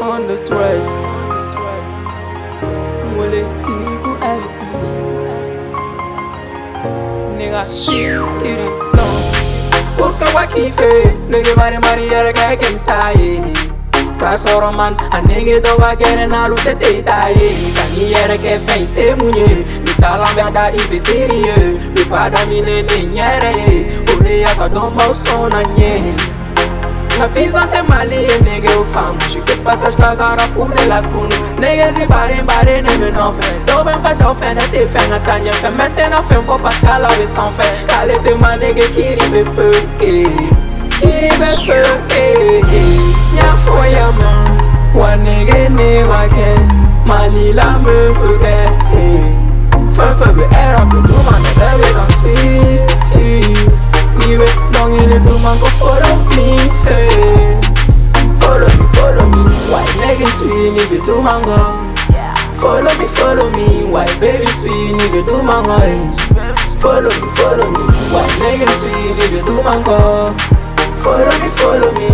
on the track. Wale kiri ku LP. Nigga kiri no. Urka wakife, nigga mari mari yara ga kensaye. Kasoro man, anege doga kere na lute te taye. Kani yara ke feite munye, mitala meda ibe periye. Bipada mine ne nyere, ure yaka domba usona nye. Na vision te mali e nege ou fam Jwi ket pasaj ka gara pou de la koun Nege zi bare mbare ne me nan fe Do ben fe do ne te fe nga tanye fe Mete na fe mpo paska la we san fe Kale te ma nege kiri be fe Kiri be fe Nya fo ya man Wa nege ne Mali la me fe ke Fe be era pe man ne te we dan dɔnkili du ma ko follow me hey. Follow me follow me Why nege sweet ni bɛ du ma kɔ Follow me follow me Why baby sweet ni bɛ du ma kɔ hey. Follow me follow me Why nege sweet ni bɛ du ma kɔ Follow me follow me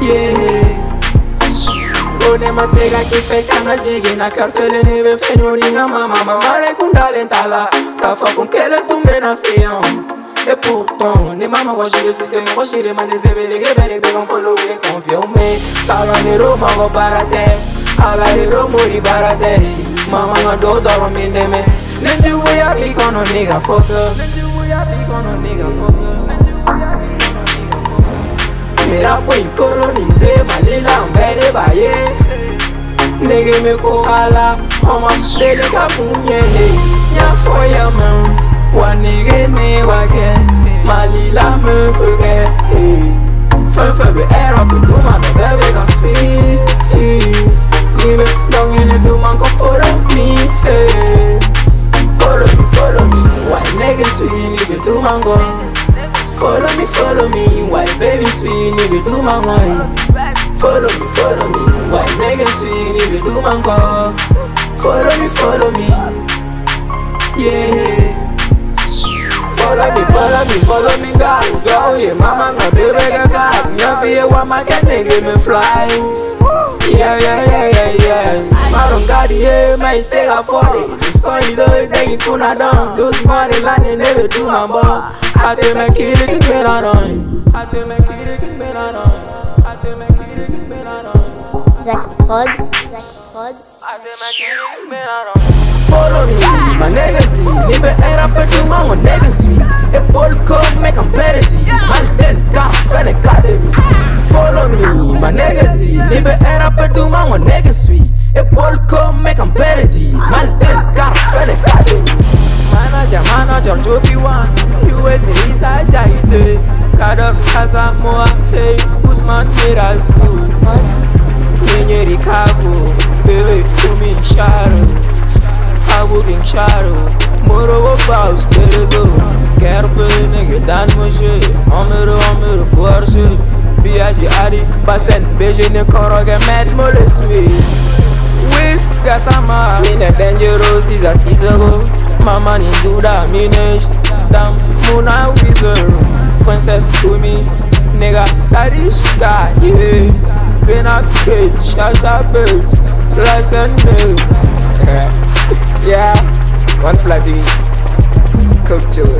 yeah. One masega ki fe kana jigi na kartele ne be fe nyori nga mama mama re kundale ntala ka fa kun kele tumbe na seyon Et pourtant, ne mama wa shire si se mo shire man ze be nege be be gon follow we confirm me Kala ne ro ma go barate ala ne ro mori barate Mama nga do doro minde me Nenji wo ya bi kono nigga fuck up Nenji wo ya bi kono nigga fuck up Nenji wo ya bi kono nigga fuck Mera point coloniser malila mbere baye Nege me ko ala Oma dele ka Malila me fuke Fun fun be era pe do ma be bebe kan sweet Ni eh. be long in do man ko follow me hey. Follow me, follow me Why nege sweet ni be do man go Follow me, follow me, why baby sweet, need to do my way. Follow me, follow me, why nigga sweet, need to do my call. Follow me, follow me, me, follow me, God, go, yeah, mama, nga baby, ga God, nya fi wa ma ke nigga me fly. Yeah, yeah, yeah, yeah, yeah. Maron God, yeah, my take a for it. The sun, you know, then you kuna down. Those money, land, and never do my ball. Hate me kiri ki mera noy Hate me kiri ki mera noy Hate me kiri ki mera noy Zach Prod, Zach Prod. Hate me kiri ki mera noy Follow me, my niggas Ni be era pe tu mango niggas sweet casa moahei os maneira azul. Nyeri cabo, bebe kumi charo Cabo quem charo, moro o paus perezo Quero ver nigga dan moche, homero homero borche Biagi ari, basten beje ne koroge med mole swiss. Wiz gasama, mine dangerous is a sisago Mama ni duda minesh, dam muna wizard. Princess kumi, Tarishka Yeah. Zena Page Shasha Page Lesson Yeah. One platinum Culture